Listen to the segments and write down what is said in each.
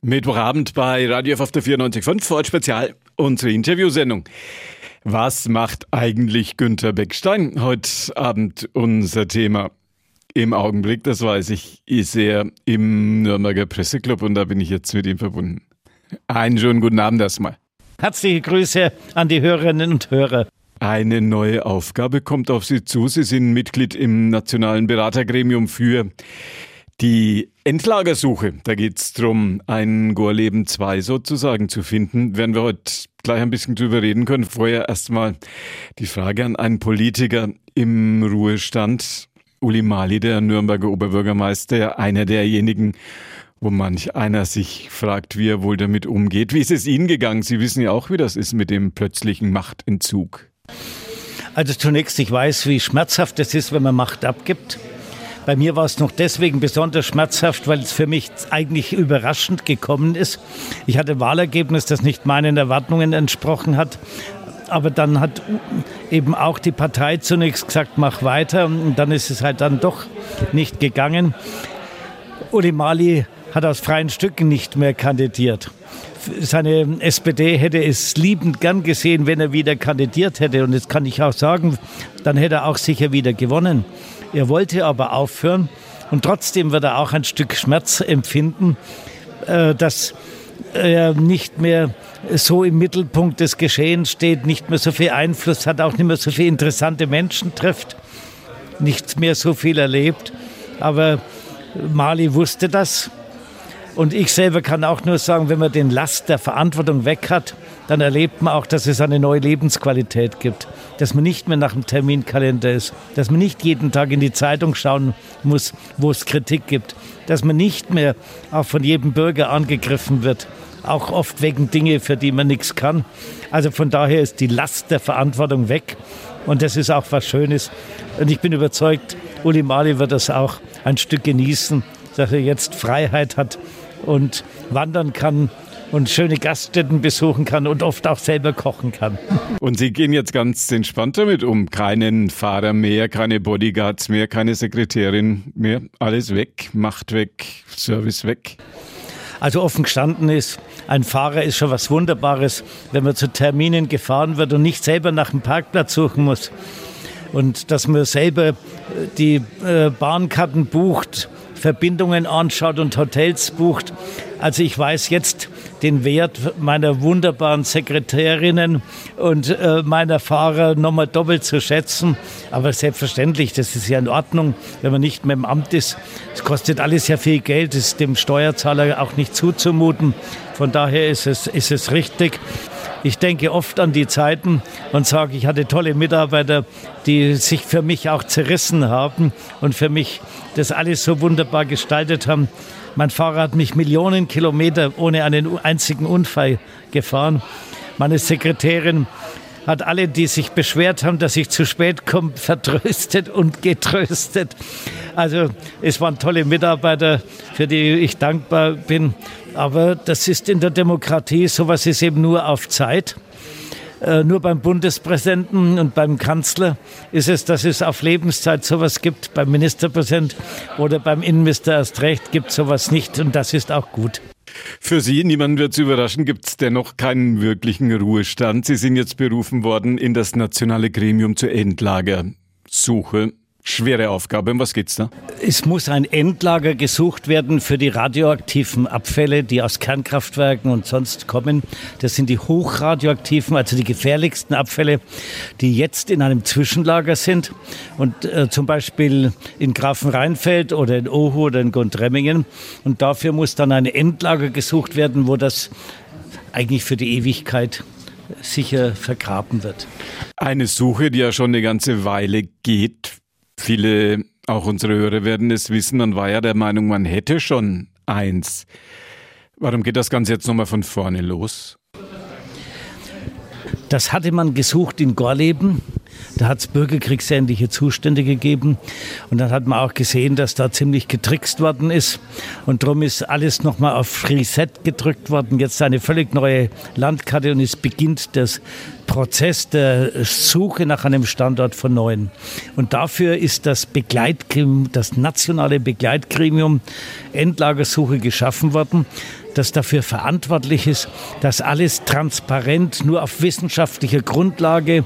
Mittwochabend bei Radio F auf der 94.5 Ford Spezial, unsere Interviewsendung. Was macht eigentlich Günther Beckstein? Heute Abend unser Thema. Im Augenblick, das weiß ich, ist er im Nürnberger Presseclub und da bin ich jetzt mit ihm verbunden. Einen schönen guten Abend erstmal. Herzliche Grüße an die Hörerinnen und Hörer. Eine neue Aufgabe kommt auf Sie zu. Sie sind Mitglied im Nationalen Beratergremium für die Endlagersuche. Da geht es darum, ein Gorleben 2 sozusagen zu finden. Werden wir heute gleich ein bisschen drüber reden können. Vorher erstmal die Frage an einen Politiker im Ruhestand. Uli Mali, der Nürnberger Oberbürgermeister, einer derjenigen, wo manch einer sich fragt, wie er wohl damit umgeht. Wie ist es Ihnen gegangen? Sie wissen ja auch, wie das ist mit dem plötzlichen Machtentzug. Also zunächst, ich weiß, wie schmerzhaft es ist, wenn man Macht abgibt. Bei mir war es noch deswegen besonders schmerzhaft, weil es für mich eigentlich überraschend gekommen ist. Ich hatte ein Wahlergebnis, das nicht meinen Erwartungen entsprochen hat. Aber dann hat eben auch die Partei zunächst gesagt, mach weiter. Und dann ist es halt dann doch nicht gegangen. Uli Mali hat aus freien Stücken nicht mehr kandidiert. Seine SPD hätte es liebend gern gesehen, wenn er wieder kandidiert hätte. Und jetzt kann ich auch sagen, dann hätte er auch sicher wieder gewonnen. Er wollte aber aufhören und trotzdem wird er auch ein Stück Schmerz empfinden, äh, dass er nicht mehr so im Mittelpunkt des Geschehens steht, nicht mehr so viel Einfluss hat, auch nicht mehr so viele interessante Menschen trifft, nicht mehr so viel erlebt. Aber Mali wusste das und ich selber kann auch nur sagen, wenn man den Last der Verantwortung weg hat, dann erlebt man auch, dass es eine neue Lebensqualität gibt. Dass man nicht mehr nach dem Terminkalender ist. Dass man nicht jeden Tag in die Zeitung schauen muss, wo es Kritik gibt. Dass man nicht mehr auch von jedem Bürger angegriffen wird. Auch oft wegen Dinge, für die man nichts kann. Also von daher ist die Last der Verantwortung weg. Und das ist auch was Schönes. Und ich bin überzeugt, Uli Mali wird das auch ein Stück genießen, dass er jetzt Freiheit hat und wandern kann und schöne Gaststätten besuchen kann und oft auch selber kochen kann. Und Sie gehen jetzt ganz entspannt damit um. Keinen Fahrer mehr, keine Bodyguards mehr, keine Sekretärin mehr. Alles weg, Macht weg, Service weg. Also offen gestanden ist, ein Fahrer ist schon was Wunderbares, wenn man zu Terminen gefahren wird und nicht selber nach dem Parkplatz suchen muss. Und dass man selber die äh, Bahnkarten bucht, Verbindungen anschaut und Hotels bucht. Also ich weiß jetzt den Wert meiner wunderbaren Sekretärinnen und äh, meiner Fahrer nochmal doppelt zu schätzen. Aber selbstverständlich, das ist ja in Ordnung, wenn man nicht mehr im Amt ist. Es kostet alles ja viel Geld, ist dem Steuerzahler auch nicht zuzumuten. Von daher ist es, ist es richtig. Ich denke oft an die Zeiten und sage, ich hatte tolle Mitarbeiter, die sich für mich auch zerrissen haben und für mich das alles so wunderbar gestaltet haben. Mein Fahrer hat mich Millionen Kilometer ohne einen einzigen Unfall gefahren. Meine Sekretärin hat alle, die sich beschwert haben, dass ich zu spät komme, vertröstet und getröstet. Also es waren tolle Mitarbeiter, für die ich dankbar bin. Aber das ist in der Demokratie, sowas ist eben nur auf Zeit. Äh, nur beim Bundespräsidenten und beim Kanzler ist es, dass es auf Lebenszeit sowas gibt. Beim Ministerpräsident oder beim Innenminister erst recht gibt sowas nicht und das ist auch gut. Für Sie, niemand wird es überraschen, gibt es dennoch keinen wirklichen Ruhestand. Sie sind jetzt berufen worden in das nationale Gremium zur Endlagersuche. Schwere Aufgabe. Um was geht's da? Es muss ein Endlager gesucht werden für die radioaktiven Abfälle, die aus Kernkraftwerken und sonst kommen. Das sind die hochradioaktiven, also die gefährlichsten Abfälle, die jetzt in einem Zwischenlager sind. Und äh, zum Beispiel in Grafenrheinfeld oder in Ohu oder in Gundremmingen. Und dafür muss dann ein Endlager gesucht werden, wo das eigentlich für die Ewigkeit sicher vergraben wird. Eine Suche, die ja schon eine ganze Weile geht. Viele, auch unsere Hörer werden es wissen, man war ja der Meinung, man hätte schon eins. Warum geht das Ganze jetzt nochmal von vorne los? Das hatte man gesucht in Gorleben. Da hat es bürgerkriegsähnliche Zustände gegeben. Und dann hat man auch gesehen, dass da ziemlich getrickst worden ist. Und darum ist alles nochmal auf Reset gedrückt worden. Jetzt eine völlig neue Landkarte und es beginnt das Prozess der Suche nach einem Standort von neuen. Und dafür ist das Begleitgremium, das nationale Begleitgremium Endlagersuche geschaffen worden, das dafür verantwortlich ist, dass alles transparent nur auf wissenschaftlicher Grundlage,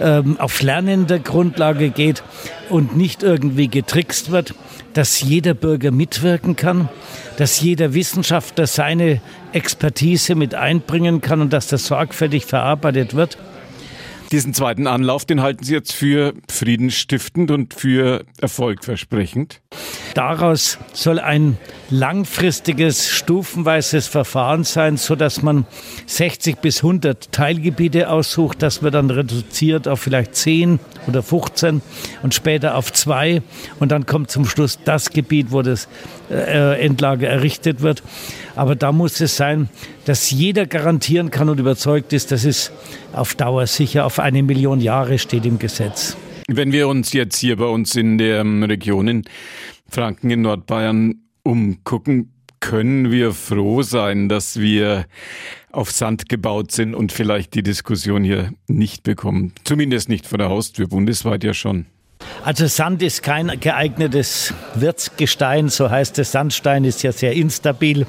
ähm, auf lernender Grundlage geht und nicht irgendwie getrickst wird, dass jeder Bürger mitwirken kann, dass jeder Wissenschaftler seine Expertise mit einbringen kann und dass das sorgfältig verarbeitet wird. Diesen zweiten Anlauf, den halten Sie jetzt für friedensstiftend und für erfolgversprechend? Daraus soll ein langfristiges, stufenweises Verfahren sein, so dass man 60 bis 100 Teilgebiete aussucht. Das wird dann reduziert auf vielleicht 10 oder 15 und später auf zwei. Und dann kommt zum Schluss das Gebiet, wo das äh, Endlager errichtet wird. Aber da muss es sein, dass jeder garantieren kann und überzeugt ist, dass es auf Dauer sicher auf eine Million Jahre steht im Gesetz. Wenn wir uns jetzt hier bei uns in der ähm, Region in Franken in Nordbayern umgucken, können wir froh sein, dass wir auf Sand gebaut sind und vielleicht die Diskussion hier nicht bekommen. Zumindest nicht vor der Haustür, bundesweit ja schon. Also Sand ist kein geeignetes Wirtsgestein, so heißt es. Sandstein ist ja sehr instabil.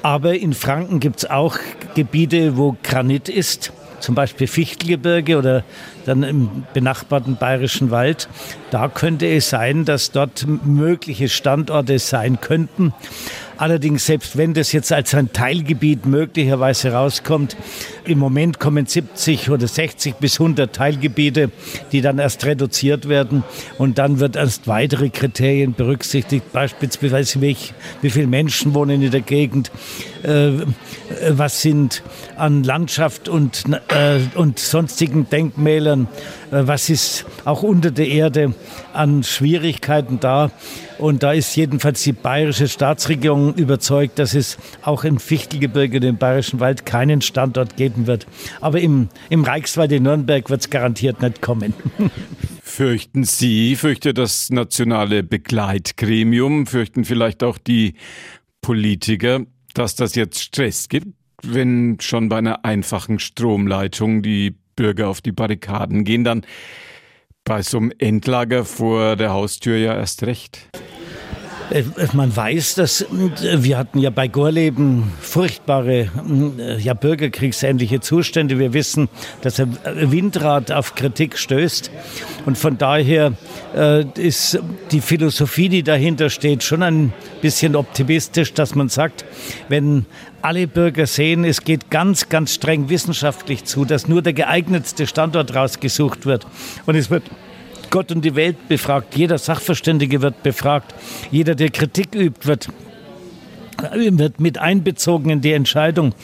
Aber in Franken gibt es auch Gebiete, wo Granit ist zum Beispiel Fichtelgebirge oder dann im benachbarten Bayerischen Wald. Da könnte es sein, dass dort mögliche Standorte sein könnten. Allerdings, selbst wenn das jetzt als ein Teilgebiet möglicherweise rauskommt, im Moment kommen 70 oder 60 bis 100 Teilgebiete, die dann erst reduziert werden. Und dann wird erst weitere Kriterien berücksichtigt, beispielsweise wie, wie viele Menschen wohnen in der Gegend, äh, was sind an Landschaft und, äh, und sonstigen Denkmälern, äh, was ist auch unter der Erde an Schwierigkeiten da. Und da ist jedenfalls die bayerische Staatsregierung überzeugt, dass es auch im Fichtelgebirge, dem Bayerischen Wald, keinen Standort geben wird. Aber im, im Reichswald in Nürnberg wird es garantiert nicht kommen. Fürchten Sie, fürchtet das nationale Begleitgremium, fürchten vielleicht auch die Politiker, dass das jetzt Stress gibt, wenn schon bei einer einfachen Stromleitung die Bürger auf die Barrikaden gehen, dann bei so einem Endlager vor der Haustür ja erst recht. Äh, man weiß, dass äh, wir hatten ja bei Gorleben furchtbare äh, ja, bürgerkriegsähnliche Zustände. Wir wissen, dass der Windrad auf Kritik stößt. Und von daher äh, ist die Philosophie, die dahinter steht, schon ein bisschen optimistisch, dass man sagt, wenn alle Bürger sehen, es geht ganz, ganz streng wissenschaftlich zu, dass nur der geeignetste Standort rausgesucht wird. Und es wird Gott und die Welt befragt, jeder Sachverständige wird befragt, jeder, der Kritik übt, wird wird mit einbezogen in die Entscheidung,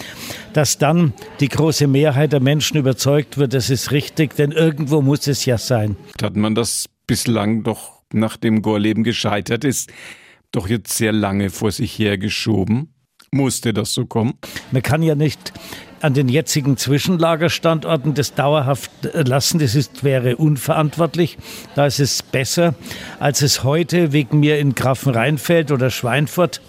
dass dann die große Mehrheit der Menschen überzeugt wird, das ist richtig, denn irgendwo muss es ja sein. Hat man das bislang doch, nachdem Gorleben gescheitert ist, doch jetzt sehr lange vor sich hergeschoben? Musste das so kommen? Man kann ja nicht an den jetzigen Zwischenlagerstandorten das dauerhaft lassen. Das ist, wäre unverantwortlich. Da ist es besser, als es heute wegen mir in Grafenrheinfeld oder Schweinfurt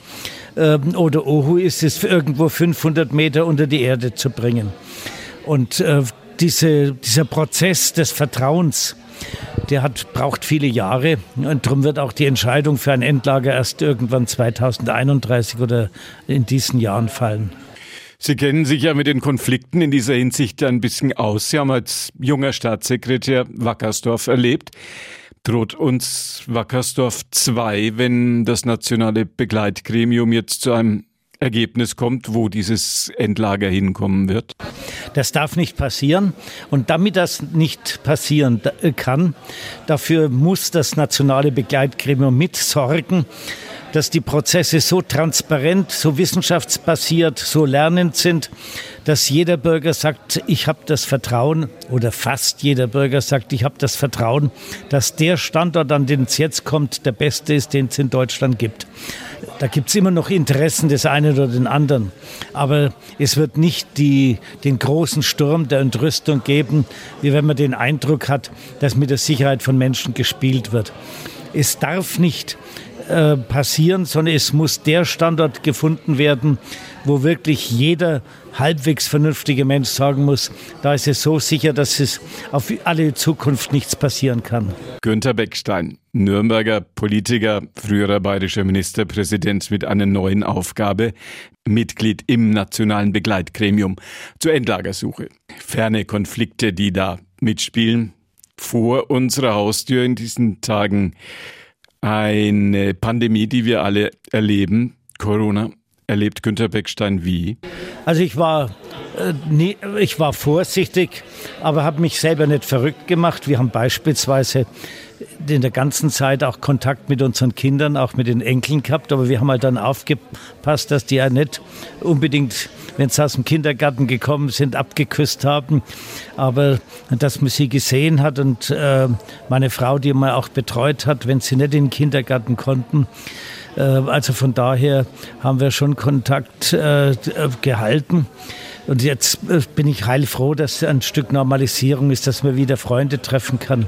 äh, oder Ohu ist, es irgendwo 500 Meter unter die Erde zu bringen. Und äh, diese, dieser Prozess des Vertrauens, der hat, braucht viele Jahre und darum wird auch die Entscheidung für ein Endlager erst irgendwann 2031 oder in diesen Jahren fallen. Sie kennen sich ja mit den Konflikten in dieser Hinsicht ein bisschen aus. Sie haben als junger Staatssekretär Wackersdorf erlebt. Droht uns Wackersdorf 2, wenn das nationale Begleitgremium jetzt zu einem Ergebnis kommt, wo dieses Endlager hinkommen wird? Das darf nicht passieren. Und damit das nicht passieren kann, dafür muss das nationale Begleitgremium mitsorgen, dass die Prozesse so transparent, so wissenschaftsbasiert, so lernend sind, dass jeder Bürger sagt, ich habe das Vertrauen, oder fast jeder Bürger sagt, ich habe das Vertrauen, dass der Standort, an den es jetzt kommt, der beste ist, den es in Deutschland gibt. Da gibt es immer noch Interessen des einen oder den anderen. Aber es wird nicht die, den großen Sturm der Entrüstung geben, wie wenn man den Eindruck hat, dass mit der Sicherheit von Menschen gespielt wird. Es darf nicht äh, passieren, sondern es muss der Standort gefunden werden, wo wirklich jeder halbwegs vernünftige Mensch sagen muss, da ist es so sicher, dass es auf alle Zukunft nichts passieren kann. Günter Beckstein, Nürnberger Politiker, früherer bayerischer Ministerpräsident mit einer neuen Aufgabe, Mitglied im nationalen Begleitgremium zur Endlagersuche. Ferne Konflikte, die da mitspielen, vor unserer Haustür in diesen Tagen eine Pandemie, die wir alle erleben, Corona. Erlebt Günter Beckstein wie? Also ich war, nie, ich war vorsichtig, aber habe mich selber nicht verrückt gemacht. Wir haben beispielsweise in der ganzen Zeit auch Kontakt mit unseren Kindern, auch mit den Enkeln gehabt, aber wir haben halt dann aufgepasst, dass die ja nicht unbedingt, wenn sie aus dem Kindergarten gekommen sind, abgeküsst haben, aber dass man sie gesehen hat und äh, meine Frau, die man auch betreut hat, wenn sie nicht in den Kindergarten konnten, äh, also von daher haben wir schon Kontakt äh, gehalten. Und jetzt äh, bin ich heilfroh, dass ein Stück Normalisierung ist, dass man wieder Freunde treffen kann.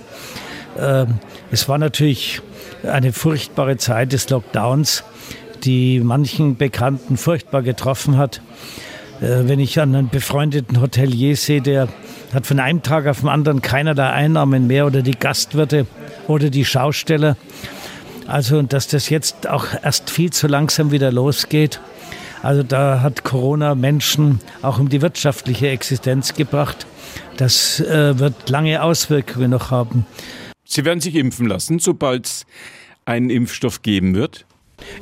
Ähm, es war natürlich eine furchtbare Zeit des Lockdowns, die manchen Bekannten furchtbar getroffen hat. Äh, wenn ich an einen befreundeten Hotelier sehe, der hat von einem Tag auf den anderen keinerlei Einnahmen mehr oder die Gastwirte oder die Schausteller. Also, dass das jetzt auch erst viel zu langsam wieder losgeht. Also da hat Corona Menschen auch um die wirtschaftliche Existenz gebracht. Das äh, wird lange Auswirkungen noch haben. Sie werden sich impfen lassen, sobald es einen Impfstoff geben wird?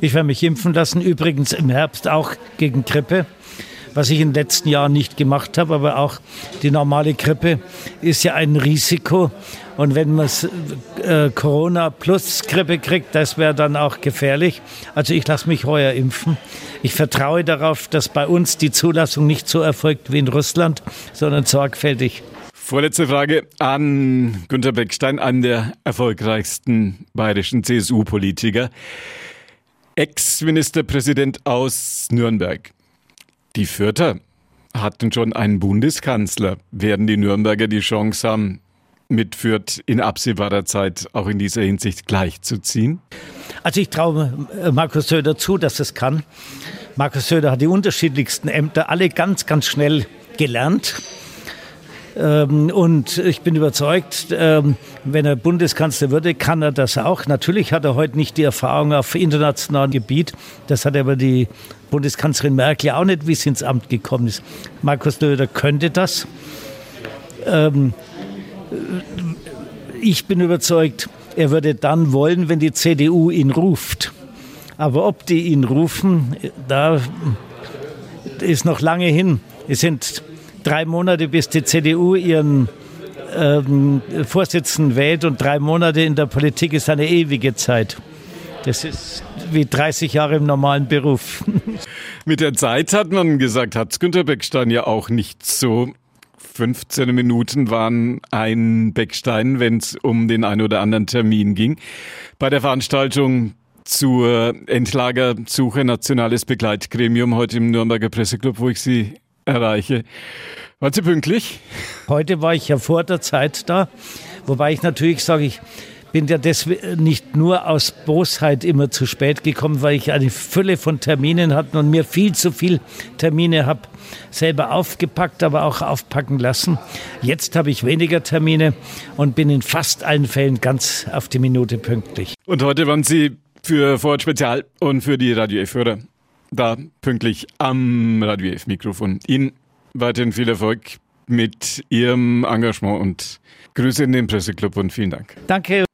Ich werde mich impfen lassen, übrigens im Herbst auch gegen Grippe, was ich in den letzten Jahren nicht gemacht habe, aber auch die normale Grippe ist ja ein Risiko. Und wenn man äh, Corona plus Grippe kriegt, das wäre dann auch gefährlich. Also ich lasse mich heuer impfen. Ich vertraue darauf, dass bei uns die Zulassung nicht so erfolgt wie in Russland, sondern sorgfältig. Vorletzte Frage an Günter Beckstein, einen der erfolgreichsten bayerischen CSU-Politiker. Ex-Ministerpräsident aus Nürnberg. Die Fürther hatten schon einen Bundeskanzler. Werden die Nürnberger die Chance haben, mit Fürth in absehbarer Zeit auch in dieser Hinsicht gleichzuziehen? Also ich traue Markus Söder zu, dass es kann. Markus Söder hat die unterschiedlichsten Ämter alle ganz, ganz schnell gelernt und ich bin überzeugt, ähm, wenn er Bundeskanzler würde, kann er das auch. Natürlich hat er heute nicht die Erfahrung auf internationalem Gebiet. Das hat aber die Bundeskanzlerin Merkel auch nicht, wie sie ins Amt gekommen ist. Markus Löder könnte das. Ähm, ich bin überzeugt, er würde dann wollen, wenn die CDU ihn ruft. Aber ob die ihn rufen, da ist noch lange hin. Es sind drei Monate, bis die CDU ihren ähm, Vorsitzenden wählt und drei Monate in der Politik ist eine ewige Zeit. Das ist wie 30 Jahre im normalen Beruf. Mit der Zeit hat man gesagt, hat Günter Beckstein ja auch nicht so 15 Minuten waren ein Beckstein, wenn es um den einen oder anderen Termin ging. Bei der Veranstaltung zur Endlagersuche Nationales Begleitgremium heute im Nürnberger Presseclub, wo ich Sie erreiche. Waren Sie pünktlich? Heute war ich ja vor der Zeit da, wobei ich natürlich sage, ich bin ja deswegen nicht nur aus Bosheit immer zu spät gekommen, weil ich eine Fülle von Terminen hatte und mir viel zu viel Termine habe selber aufgepackt, aber auch aufpacken lassen. Jetzt habe ich weniger Termine und bin in fast allen Fällen ganz auf die Minute pünktlich. Und heute waren Sie für Vorort Spezial und für die Radio F-Hörer da pünktlich am Radio F-Mikrofon. Ihnen weiterhin viel Erfolg mit Ihrem Engagement und Grüße in den Presseclub und vielen Dank. Danke.